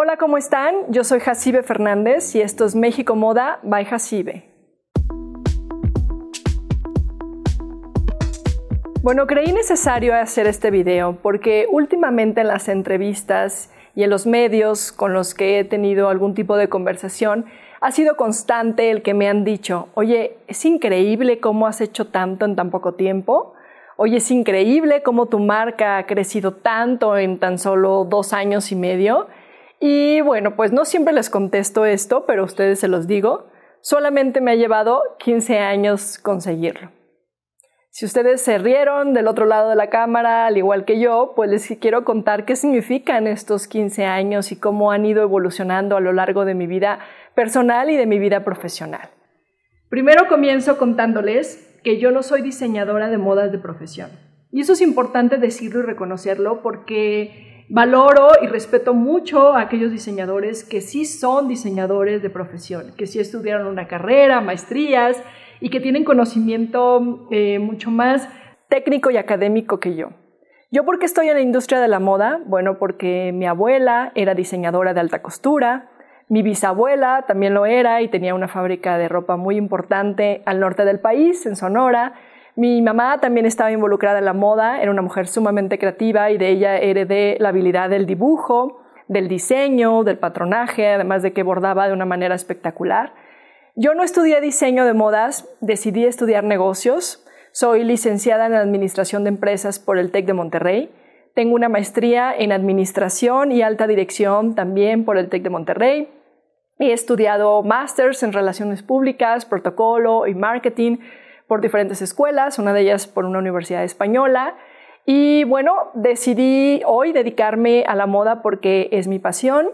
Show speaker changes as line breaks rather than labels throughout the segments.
Hola, ¿cómo están? Yo soy Jacibe Fernández y esto es México Moda by Jacibe. Bueno, creí necesario hacer este video porque últimamente en las entrevistas y en los medios con los que he tenido algún tipo de conversación, ha sido constante el que me han dicho, oye, es increíble cómo has hecho tanto en tan poco tiempo. Oye, es increíble cómo tu marca ha crecido tanto en tan solo dos años y medio. Y bueno, pues no siempre les contesto esto, pero ustedes se los digo. Solamente me ha llevado 15 años conseguirlo. Si ustedes se rieron del otro lado de la cámara, al igual que yo, pues les quiero contar qué significan estos 15 años y cómo han ido evolucionando a lo largo de mi vida personal y de mi vida profesional. Primero comienzo contándoles que yo no soy diseñadora de modas de profesión. Y eso es importante decirlo y reconocerlo porque valoro y respeto mucho a aquellos diseñadores que sí son diseñadores de profesión, que sí estudiaron una carrera, maestrías y que tienen conocimiento eh, mucho más técnico y académico que yo. ¿Yo por qué estoy en la industria de la moda? Bueno, porque mi abuela era diseñadora de alta costura, mi bisabuela también lo era y tenía una fábrica de ropa muy importante al norte del país, en Sonora. Mi mamá también estaba involucrada en la moda, era una mujer sumamente creativa y de ella heredé la habilidad del dibujo, del diseño, del patronaje, además de que bordaba de una manera espectacular. Yo no estudié diseño de modas, decidí estudiar negocios. Soy licenciada en Administración de Empresas por el TEC de Monterrey. Tengo una maestría en Administración y Alta Dirección también por el TEC de Monterrey. He estudiado másters en Relaciones Públicas, Protocolo y Marketing por diferentes escuelas, una de ellas por una universidad española. Y bueno, decidí hoy dedicarme a la moda porque es mi pasión,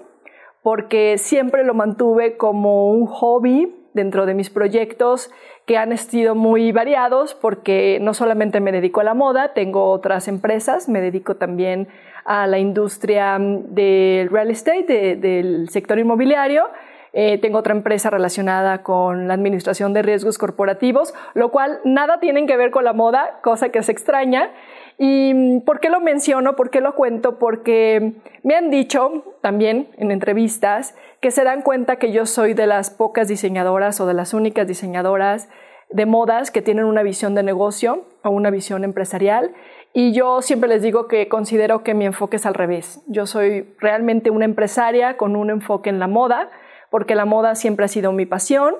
porque siempre lo mantuve como un hobby dentro de mis proyectos que han sido muy variados porque no solamente me dedico a la moda, tengo otras empresas, me dedico también a la industria del real estate, del sector inmobiliario. Eh, tengo otra empresa relacionada con la administración de riesgos corporativos, lo cual nada tienen que ver con la moda, cosa que es extraña. ¿Y por qué lo menciono? ¿Por qué lo cuento? Porque me han dicho también en entrevistas que se dan cuenta que yo soy de las pocas diseñadoras o de las únicas diseñadoras de modas que tienen una visión de negocio o una visión empresarial. Y yo siempre les digo que considero que mi enfoque es al revés. Yo soy realmente una empresaria con un enfoque en la moda, porque la moda siempre ha sido mi pasión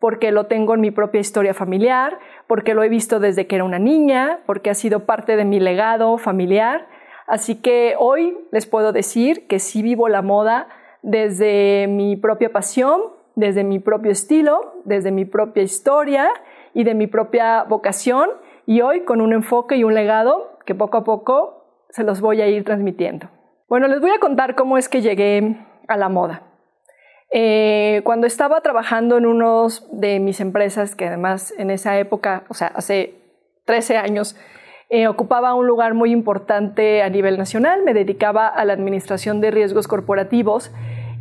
porque lo tengo en mi propia historia familiar, porque lo he visto desde que era una niña, porque ha sido parte de mi legado familiar. Así que hoy les puedo decir que sí vivo la moda desde mi propia pasión, desde mi propio estilo, desde mi propia historia y de mi propia vocación y hoy con un enfoque y un legado que poco a poco se los voy a ir transmitiendo. Bueno, les voy a contar cómo es que llegué a la moda. Eh, cuando estaba trabajando en uno de mis empresas, que además en esa época, o sea, hace 13 años, eh, ocupaba un lugar muy importante a nivel nacional, me dedicaba a la administración de riesgos corporativos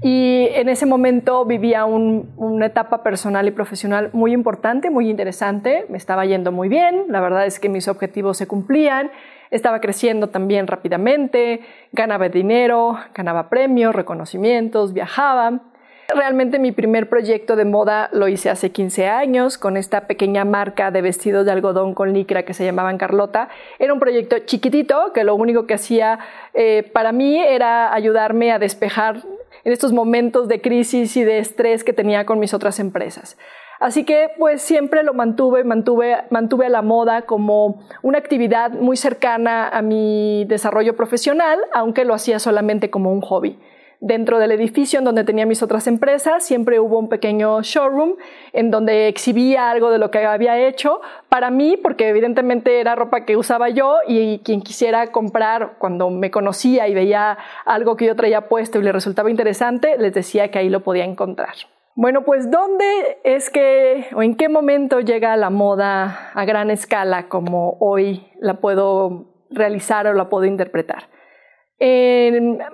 y en ese momento vivía una etapa personal y profesional muy importante, muy interesante, me estaba yendo muy bien, la verdad es que mis objetivos se cumplían, estaba creciendo también rápidamente, ganaba dinero, ganaba premios, reconocimientos, viajaba. Realmente mi primer proyecto de moda lo hice hace 15 años con esta pequeña marca de vestidos de algodón con licra que se llamaban Carlota. Era un proyecto chiquitito que lo único que hacía eh, para mí era ayudarme a despejar en estos momentos de crisis y de estrés que tenía con mis otras empresas. Así que pues siempre lo mantuve, mantuve, mantuve a la moda como una actividad muy cercana a mi desarrollo profesional, aunque lo hacía solamente como un hobby. Dentro del edificio en donde tenía mis otras empresas, siempre hubo un pequeño showroom en donde exhibía algo de lo que había hecho para mí, porque evidentemente era ropa que usaba yo y quien quisiera comprar cuando me conocía y veía algo que yo traía puesto y le resultaba interesante, les decía que ahí lo podía encontrar. Bueno, pues ¿dónde es que o en qué momento llega la moda a gran escala como hoy la puedo realizar o la puedo interpretar?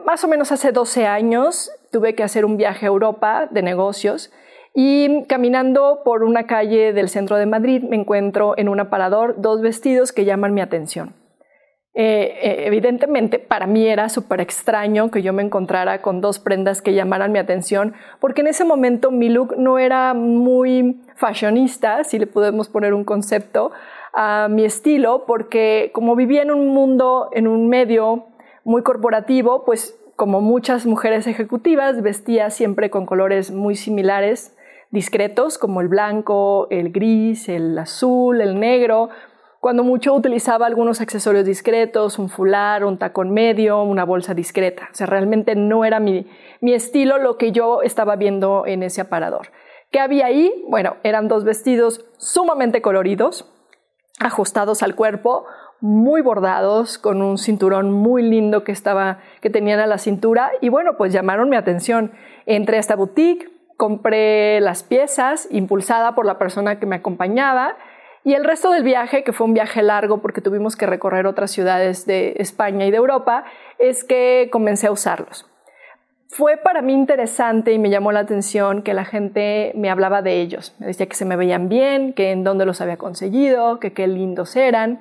Más o menos hace 12 años tuve que hacer un viaje a Europa de negocios y caminando por una calle del centro de Madrid me encuentro en un aparador dos vestidos que llaman mi atención. Eh, eh, evidentemente, para mí era súper extraño que yo me encontrara con dos prendas que llamaran mi atención, porque en ese momento mi look no era muy fashionista, si le podemos poner un concepto a mi estilo, porque como vivía en un mundo, en un medio muy corporativo, pues como muchas mujeres ejecutivas, vestía siempre con colores muy similares, discretos, como el blanco, el gris, el azul, el negro, cuando mucho utilizaba algunos accesorios discretos, un fular, un tacón medio, una bolsa discreta. O sea, realmente no era mi, mi estilo lo que yo estaba viendo en ese aparador. ¿Qué había ahí? Bueno, eran dos vestidos sumamente coloridos, ajustados al cuerpo, muy bordados, con un cinturón muy lindo que, estaba, que tenían a la cintura y bueno, pues llamaron mi atención. Entré a esta boutique, compré las piezas, impulsada por la persona que me acompañaba y el resto del viaje, que fue un viaje largo porque tuvimos que recorrer otras ciudades de España y de Europa, es que comencé a usarlos. Fue para mí interesante y me llamó la atención que la gente me hablaba de ellos. Me decía que se me veían bien, que en dónde los había conseguido, que qué lindos eran.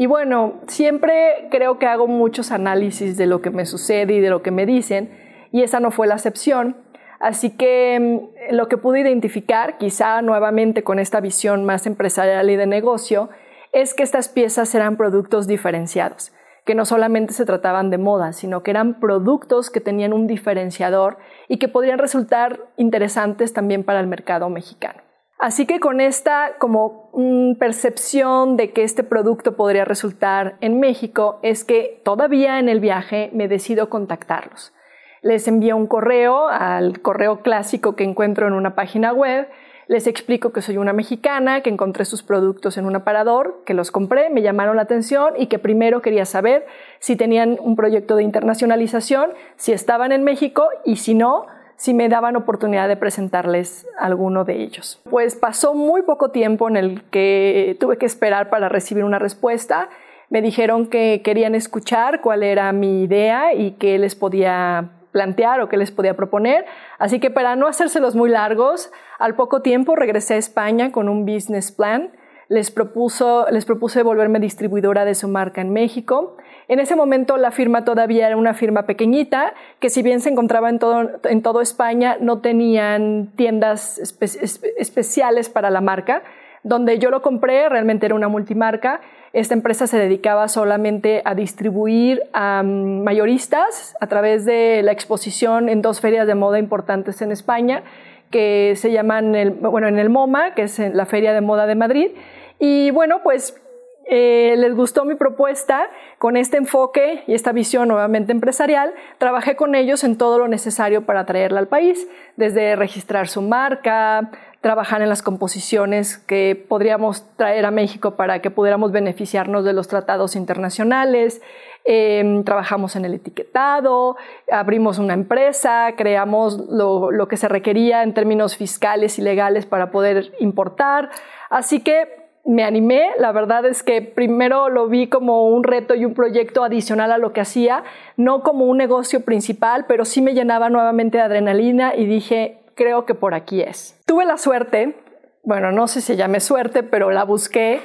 Y bueno, siempre creo que hago muchos análisis de lo que me sucede y de lo que me dicen, y esa no fue la excepción. Así que mm, lo que pude identificar, quizá nuevamente con esta visión más empresarial y de negocio, es que estas piezas eran productos diferenciados, que no solamente se trataban de moda, sino que eran productos que tenían un diferenciador y que podrían resultar interesantes también para el mercado mexicano. Así que con esta como mm, percepción de que este producto podría resultar en México es que todavía en el viaje me decido contactarlos. Les envío un correo al correo clásico que encuentro en una página web, les explico que soy una mexicana, que encontré sus productos en un aparador, que los compré, me llamaron la atención y que primero quería saber si tenían un proyecto de internacionalización, si estaban en México y si no, si me daban oportunidad de presentarles alguno de ellos. Pues pasó muy poco tiempo en el que tuve que esperar para recibir una respuesta. Me dijeron que querían escuchar cuál era mi idea y qué les podía plantear o qué les podía proponer. Así que para no hacérselos muy largos, al poco tiempo regresé a España con un business plan. Les, propuso, les propuse volverme distribuidora de su marca en México. En ese momento la firma todavía era una firma pequeñita, que si bien se encontraba en todo, en todo España, no tenían tiendas especiales para la marca. Donde yo lo compré realmente era una multimarca esta empresa se dedicaba solamente a distribuir a mm, mayoristas a través de la exposición en dos ferias de moda importantes en España, que se llaman, bueno, en el MoMA, que es la Feria de Moda de Madrid. Y bueno, pues eh, les gustó mi propuesta con este enfoque y esta visión nuevamente empresarial. Trabajé con ellos en todo lo necesario para traerla al país, desde registrar su marca, trabajar en las composiciones que podríamos traer a México para que pudiéramos beneficiarnos de los tratados internacionales. Em, trabajamos en el etiquetado, abrimos una empresa, creamos lo, lo que se requería en términos fiscales y legales para poder importar. Así que me animé, la verdad es que primero lo vi como un reto y un proyecto adicional a lo que hacía, no como un negocio principal, pero sí me llenaba nuevamente de adrenalina y dije, creo que por aquí es. Tuve la suerte, bueno, no sé si llame suerte, pero la busqué,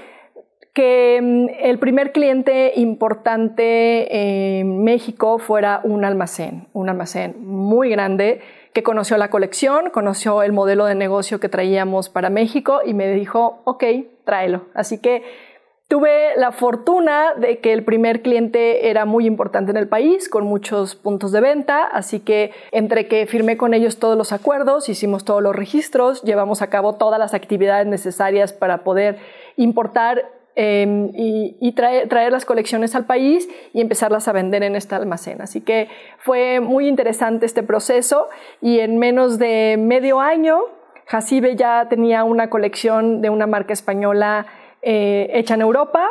que mm, el primer cliente importante en México fuera un almacén, un almacén muy grande que conoció la colección, conoció el modelo de negocio que traíamos para México y me dijo, ok, tráelo. Así que Tuve la fortuna de que el primer cliente era muy importante en el país, con muchos puntos de venta, así que entre que firmé con ellos todos los acuerdos, hicimos todos los registros, llevamos a cabo todas las actividades necesarias para poder importar em, y, traer, traer, las colecciones al país y empezarlas a vender en este almacén. Así que fue muy interesante este proceso y en menos de medio año, Jacibe ya tenía una colección de una marca española eh, hecha en Europa,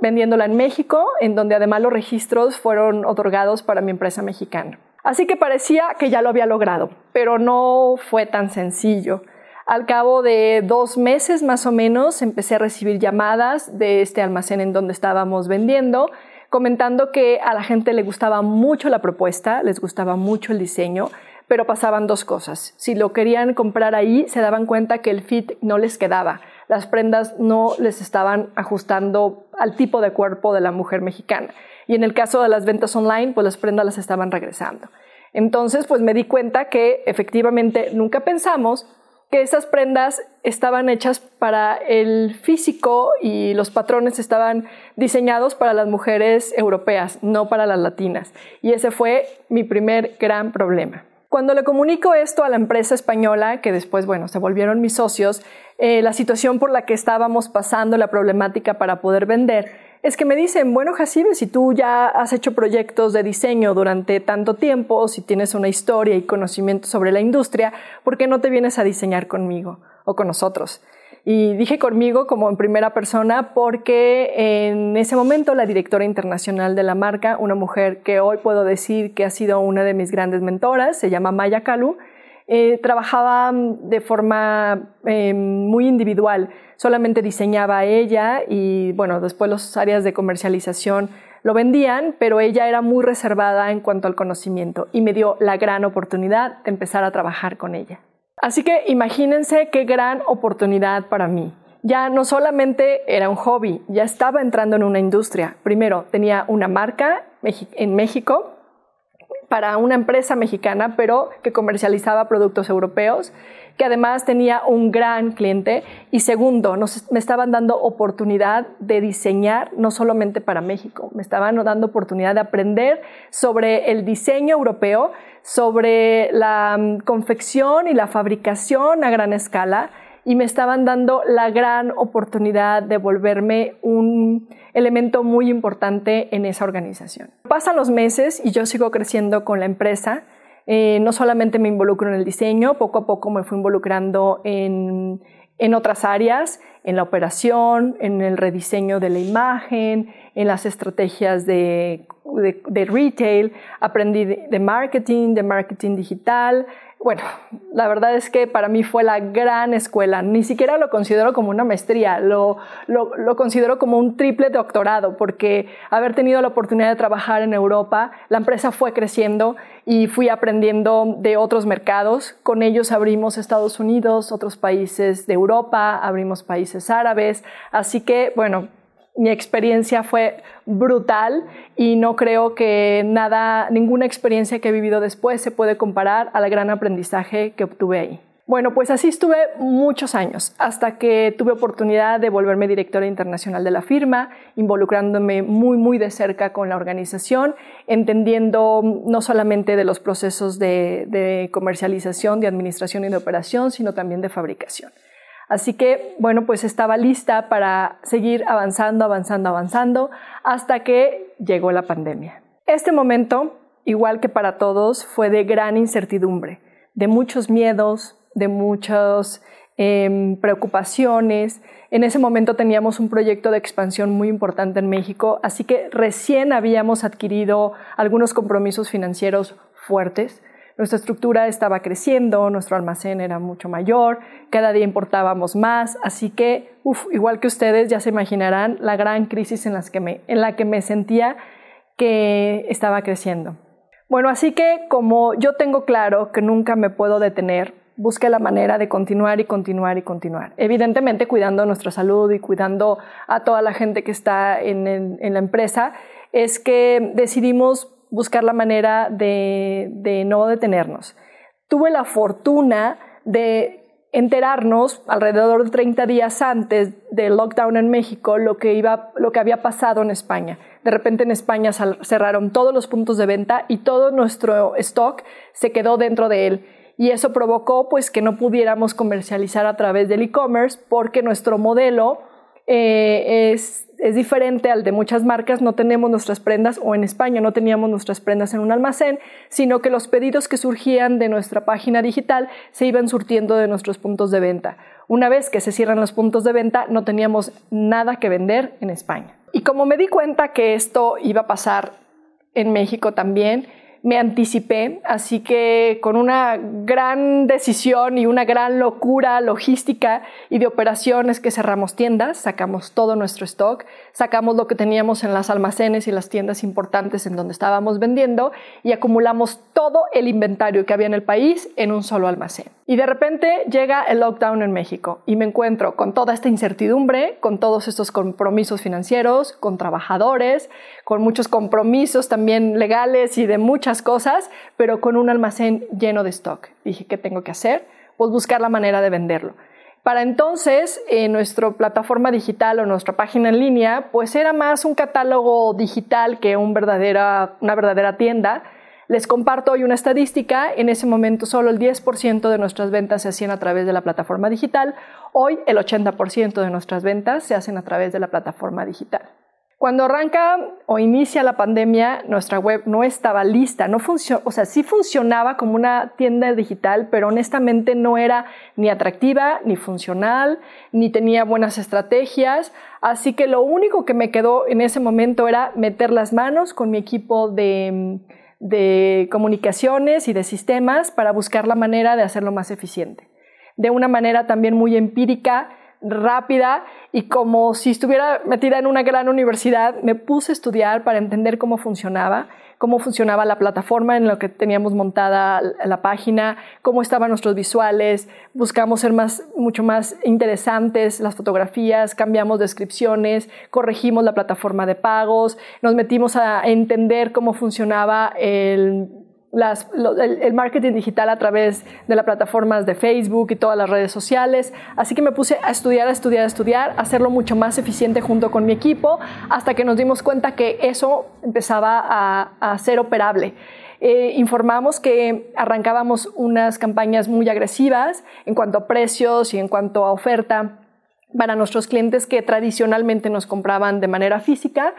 vendiéndola en México, en donde además los registros fueron otorgados para mi empresa mexicana. Así que parecía que ya lo había logrado, pero no fue tan sencillo. Al cabo de dos meses más o menos empecé a recibir llamadas de este almacén en donde estábamos vendiendo, comentando que a la gente le gustaba mucho la propuesta, les gustaba mucho el diseño, pero pasaban dos cosas. Si lo querían comprar ahí, se daban cuenta que el fit no les quedaba las prendas no les estaban ajustando al tipo de cuerpo de la mujer mexicana. y en el caso de las ventas online, pues las prendas las estaban regresando. Entonces, pues me di cuenta que efectivamente nunca pensamos que esas prendas estaban hechas para el físico y los patrones estaban diseñados para las mujeres europeas, no para las latinas. Y ese fue mi primer gran problema. Cuando le comunico esto a la empresa española, que después, bueno, se volvieron mis socios, eh, la situación por la que estábamos pasando, la problemática para poder vender, es que me dicen, bueno, Jacibe, si tú ya has hecho proyectos de diseño durante tanto tiempo, si tienes una historia y conocimiento sobre la industria, ¿por qué no te vienes a diseñar conmigo o con nosotros? Y dije conmigo como en primera persona porque en ese momento la directora internacional de la marca, una mujer que hoy puedo decir que ha sido una de mis grandes mentoras, se llama Maya Kalu, eh, trabajaba de forma eh, muy individual, solamente diseñaba ella y bueno, después las áreas de comercialización lo vendían, pero ella era muy reservada en cuanto al conocimiento y me dio la gran oportunidad de empezar a trabajar con ella. Así que imagínense qué gran oportunidad para mí. Ya no solamente era un hobby, ya estaba entrando en una industria. Primero, tenía una marca en México para una empresa mexicana, pero que comercializaba productos europeos, que además tenía un gran cliente. Y segundo, me estaban dando oportunidad de diseñar no solamente para México, me estaban dando oportunidad de aprender sobre el diseño europeo, sobre la mm, confección y la fabricación a gran escala y me estaban dando la gran oportunidad de volverme un elemento muy importante en esa organización. Pasan los meses y yo sigo creciendo con la empresa. Eh, no solamente me involucro en el diseño, poco a poco me fui involucrando en, en otras áreas, en la operación, en el rediseño de la imagen, en las estrategias de, de, retail, aprendí de, marketing, de marketing digital, bueno, la verdad es que para mí fue la gran escuela. Ni siquiera lo considero como una maestría, lo, lo, considero como un triple doctorado, porque haber tenido la oportunidad de trabajar en Europa, la empresa fue creciendo y fui aprendiendo de otros mercados. Con ellos abrimos Estados Unidos, otros países de Europa, abrimos países árabes. Así que, bueno, mi experiencia fue brutal y no creo que nada, ninguna experiencia que he vivido después se puede comparar al gran aprendizaje que obtuve ahí. Bueno, pues así estuve muchos años, hasta que tuve oportunidad de volverme directora internacional de la firma, involucrándome muy, muy de cerca con la organización, entendiendo no solamente de los procesos de, de comercialización, de administración y de operación, sino también de fabricación. Así que, bueno, pues estaba lista para seguir avanzando, avanzando, avanzando, hasta que llegó la pandemia. Este momento, igual que para todos, fue de gran incertidumbre, de muchos miedos, de muchas em, preocupaciones. En ese momento teníamos un proyecto de expansión muy importante en México, así que recién habíamos adquirido algunos compromisos financieros fuertes nuestra estructura estaba creciendo, nuestro almacén era mucho mayor, cada día importábamos más, así que, igual que ustedes ya se imaginarán la gran crisis en, la que me sentía que estaba creciendo. Bueno, así que como yo tengo claro que nunca me puedo detener, busqué la manera de continuar y continuar y continuar. Evidentemente cuidando nuestra salud y cuidando a toda la gente que está en la empresa, es que decidimos buscar la manera de, no detenernos. Tuve la fortuna de enterarnos alrededor de 30 días antes del lockdown en México lo que, iba, lo que había pasado en España. De repente en España cerraron todos los puntos de venta y todo nuestro stock se quedó dentro de él. Y eso provocó pues que no pudiéramos comercializar a través del e-commerce porque nuestro modelo eh, es es diferente al de muchas marcas, no tenemos nuestras prendas o en España no teníamos nuestras prendas en un almacén, sino que los pedidos que surgían de nuestra página digital se iban surtiendo de nuestros puntos de venta. Una vez que se cierran los puntos de venta, no teníamos nada que vender en España. Y como me di cuenta que esto iba a pasar en México también, me anticipé, así que con una gran decisión y una gran locura logística y de operaciones que cerramos tiendas, sacamos todo nuestro stock, sacamos lo que teníamos en las almacenes y las tiendas importantes en donde estábamos vendiendo y acumulamos todo el inventario que había en el país en un solo almacén. Y de repente llega el lockdown en México y me encuentro con toda esta incertidumbre, con todos estos compromisos financieros, con trabajadores, con muchos compromisos también legales y de muchas cosas, pero con un almacén lleno de stock. Dije, ¿qué tengo que hacer? Pues buscar la manera de venderlo. Para entonces, en nuestra plataforma digital o nuestra página en línea, pues era más un catálogo digital que una verdadera tienda les comparto hoy una estadística. En ese momento solo el 10% de nuestras ventas se hacían a través de la plataforma digital. Hoy el 80% de nuestras ventas se hacen a través de la plataforma digital. Cuando arranca o inicia la pandemia, nuestra web no estaba lista, no o sea, sí funcionaba como una tienda digital, pero honestamente no era ni atractiva, ni funcional, ni tenía buenas estrategias. Así que lo único que me quedó en ese momento era meter las manos con mi equipo de de comunicaciones y de sistemas para buscar la manera de hacerlo más eficiente. De una manera también muy empírica, rápida y como si estuviera metida en una gran universidad, me puse a estudiar para entender cómo funcionaba cómo funcionaba la plataforma en la que teníamos montada la página, cómo estaban nuestros visuales, buscamos ser más, mucho más interesantes las fotografías, cambiamos descripciones, corregimos la plataforma de pagos, nos metimos a entender cómo funcionaba el el, marketing digital a través de las plataformas de Facebook y todas las redes sociales. Así que me puse a estudiar, a estudiar, a estudiar, a hacerlo mucho más eficiente junto con mi equipo, hasta que nos dimos cuenta que eso empezaba a, ser operable. Eh, informamos que arrancábamos unas campañas muy agresivas en cuanto a precios y en cuanto a oferta para nuestros clientes que tradicionalmente nos compraban de manera física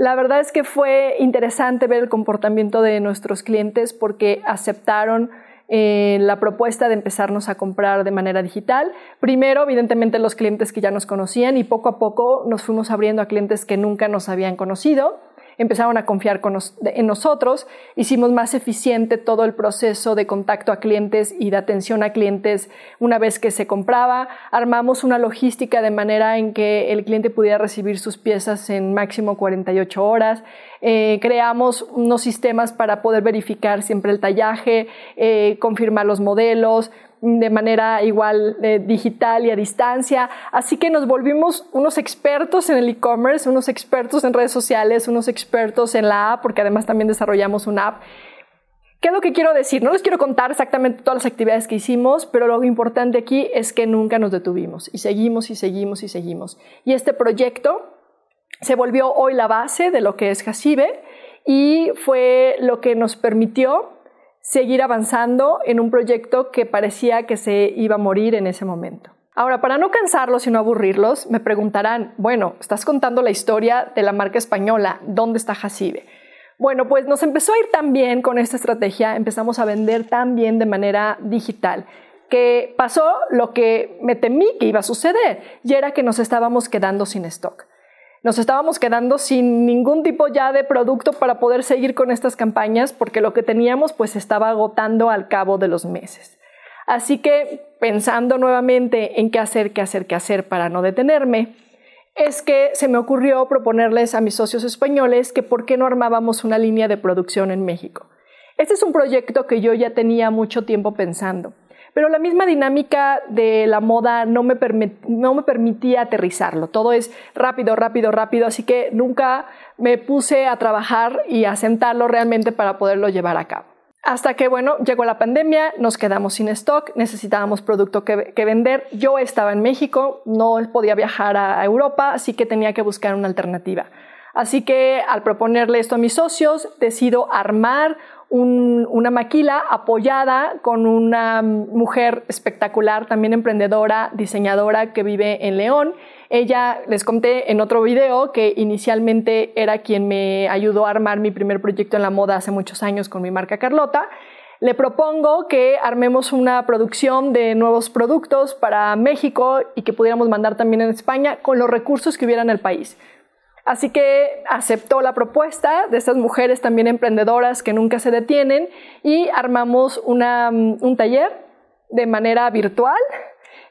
la verdad es que fue interesante ver el comportamiento de nuestros clientes porque aceptaron eh, la propuesta de empezarnos a comprar de manera digital. Primero, evidentemente, los clientes que ya nos conocían y poco a poco nos fuimos abriendo a clientes que nunca nos habían conocido empezaron a confiar en nosotros, hicimos más eficiente todo el proceso de contacto a clientes y de atención a clientes una vez que se compraba, armamos una logística de manera en que el cliente pudiera recibir sus piezas en máximo 48 horas, eh, creamos unos sistemas para poder verificar siempre el tallaje, eh, confirmar los modelos, de manera igual eh, digital y a distancia. Así que nos volvimos unos expertos en el e-commerce, unos expertos en redes sociales, unos expertos en la app, porque además también desarrollamos una app. ¿Qué es lo que quiero decir? No les quiero contar exactamente todas las actividades que hicimos, pero lo importante aquí es que nunca nos detuvimos y seguimos y seguimos y seguimos. Y este proyecto se volvió hoy la base de lo que es Jacibe y fue lo que nos permitió seguir avanzando en un proyecto que parecía que se iba a morir en ese momento. Ahora, para no cansarlos y no aburrirlos, me preguntarán, bueno, estás contando la historia de la marca española, ¿dónde está Jacibe? Bueno, pues nos empezó a ir tan bien con esta estrategia, empezamos a vender tan bien de manera digital, que pasó lo que me temí que iba a suceder, y era que nos estábamos quedando sin stock nos estábamos quedando sin ningún tipo ya de producto para poder seguir con estas campañas porque lo que teníamos pues estaba agotando al cabo de los meses. Así que pensando nuevamente en qué hacer, qué hacer, qué hacer para no detenerme, es que se me ocurrió proponerles a mis socios españoles que por qué no armábamos una línea de producción en México. Este es un proyecto que yo ya tenía mucho tiempo pensando. Pero la misma dinámica de la moda no me, no me permitía aterrizarlo. Todo es rápido, rápido, rápido, así que nunca me puse a trabajar y a sentarlo realmente para poderlo llevar a cabo. Hasta que, bueno, llegó la pandemia, nos quedamos sin stock, necesitábamos producto que, que, vender. Yo estaba en México, no podía viajar a Europa, así que tenía que buscar una alternativa. Así que al proponerle esto a mis socios, decido armar una maquila apoyada con una mujer espectacular, también emprendedora, diseñadora que vive en León. Ella, les conté en otro video que inicialmente era quien me ayudó a armar mi primer proyecto en la moda hace muchos años con mi marca Carlota. Le propongo que armemos una producción de nuevos productos para México y que pudiéramos mandar también en España con los recursos que hubiera en el país. Así que aceptó la propuesta de estas mujeres también emprendedoras que nunca se detienen y armamos mm, un taller de manera virtual.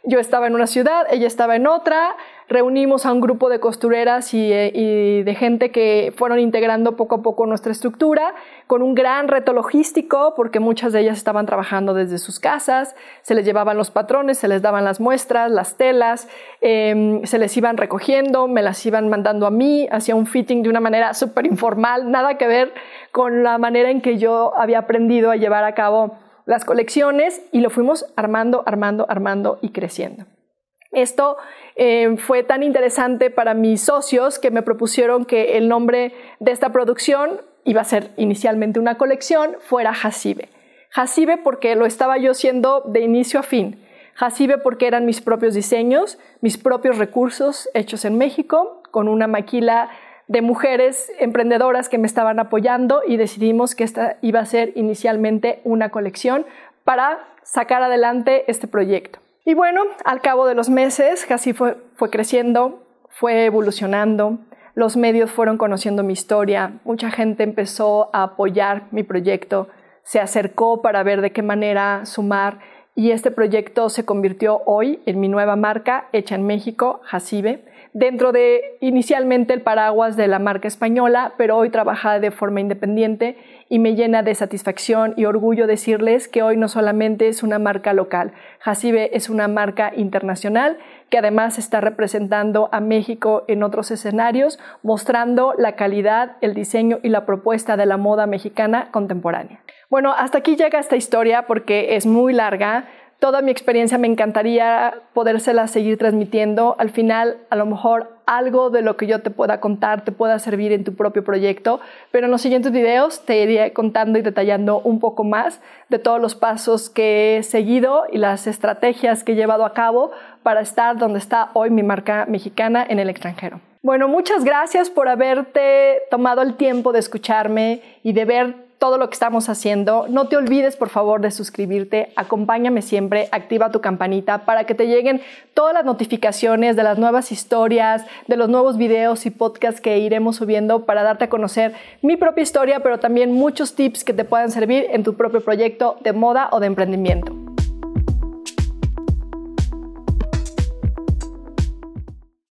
Yo estaba en una ciudad, ella estaba en otra, reunimos a un grupo de costureras eh, y, de gente que fueron integrando poco a poco nuestra estructura, con un gran reto logístico, porque muchas de ellas estaban trabajando desde sus casas, se les llevaban los patrones, se les daban las muestras, las telas, em, se les iban recogiendo, me las iban mandando a mí, hacía un fitting de una manera súper informal, nada que ver con la manera en que yo había aprendido a llevar a cabo las colecciones y lo fuimos armando, armando, armando y creciendo. Esto eh, fue tan interesante para mis socios que me propusieron que el nombre de esta producción iba a ser inicialmente una colección, fuera Hasibe. Hasibe porque lo estaba yo haciendo de inicio a fin. Hasibe porque eran mis propios diseños, mis propios recursos hechos en México, con una maquila de mujeres emprendedoras que me estaban apoyando y decidimos que esta iba a ser inicialmente una colección para sacar adelante este proyecto. Y bueno, al cabo de los meses, casi fue, fue creciendo, fue evolucionando, los medios fueron conociendo mi historia, mucha gente empezó a apoyar mi proyecto, se acercó para ver de qué manera sumar y este proyecto se convirtió hoy en mi nueva marca hecha en México, Hasibe dentro de inicialmente el paraguas de la marca española, pero hoy trabaja de forma independiente y me llena de satisfacción y orgullo decirles que hoy no solamente es una marca local, Hasibe es una marca internacional que además está representando a México en otros escenarios, mostrando la calidad, el diseño y la propuesta de la moda mexicana contemporánea. Bueno, hasta aquí llega esta historia porque es muy larga toda mi experiencia me encantaría podérsela seguir transmitiendo. Al final, a lo mejor algo de lo que yo te pueda contar te pueda servir en tu propio proyecto, pero en los siguientes videos te iré contando y detallando un poco más de todos los pasos que he seguido y las estrategias que he llevado a cabo para estar donde está hoy mi marca mexicana en el extranjero. Bueno, muchas gracias por haberte tomado el tiempo de escucharme y de ver todo lo que estamos haciendo. No te olvides, por favor, de suscribirte. Acompáñame siempre, activa tu campanita para que te lleguen todas las notificaciones de las nuevas historias, de los nuevos videos y podcasts que iremos subiendo para darte a conocer mi propia historia, pero también muchos tips que te puedan servir en tu propio proyecto de moda o de emprendimiento.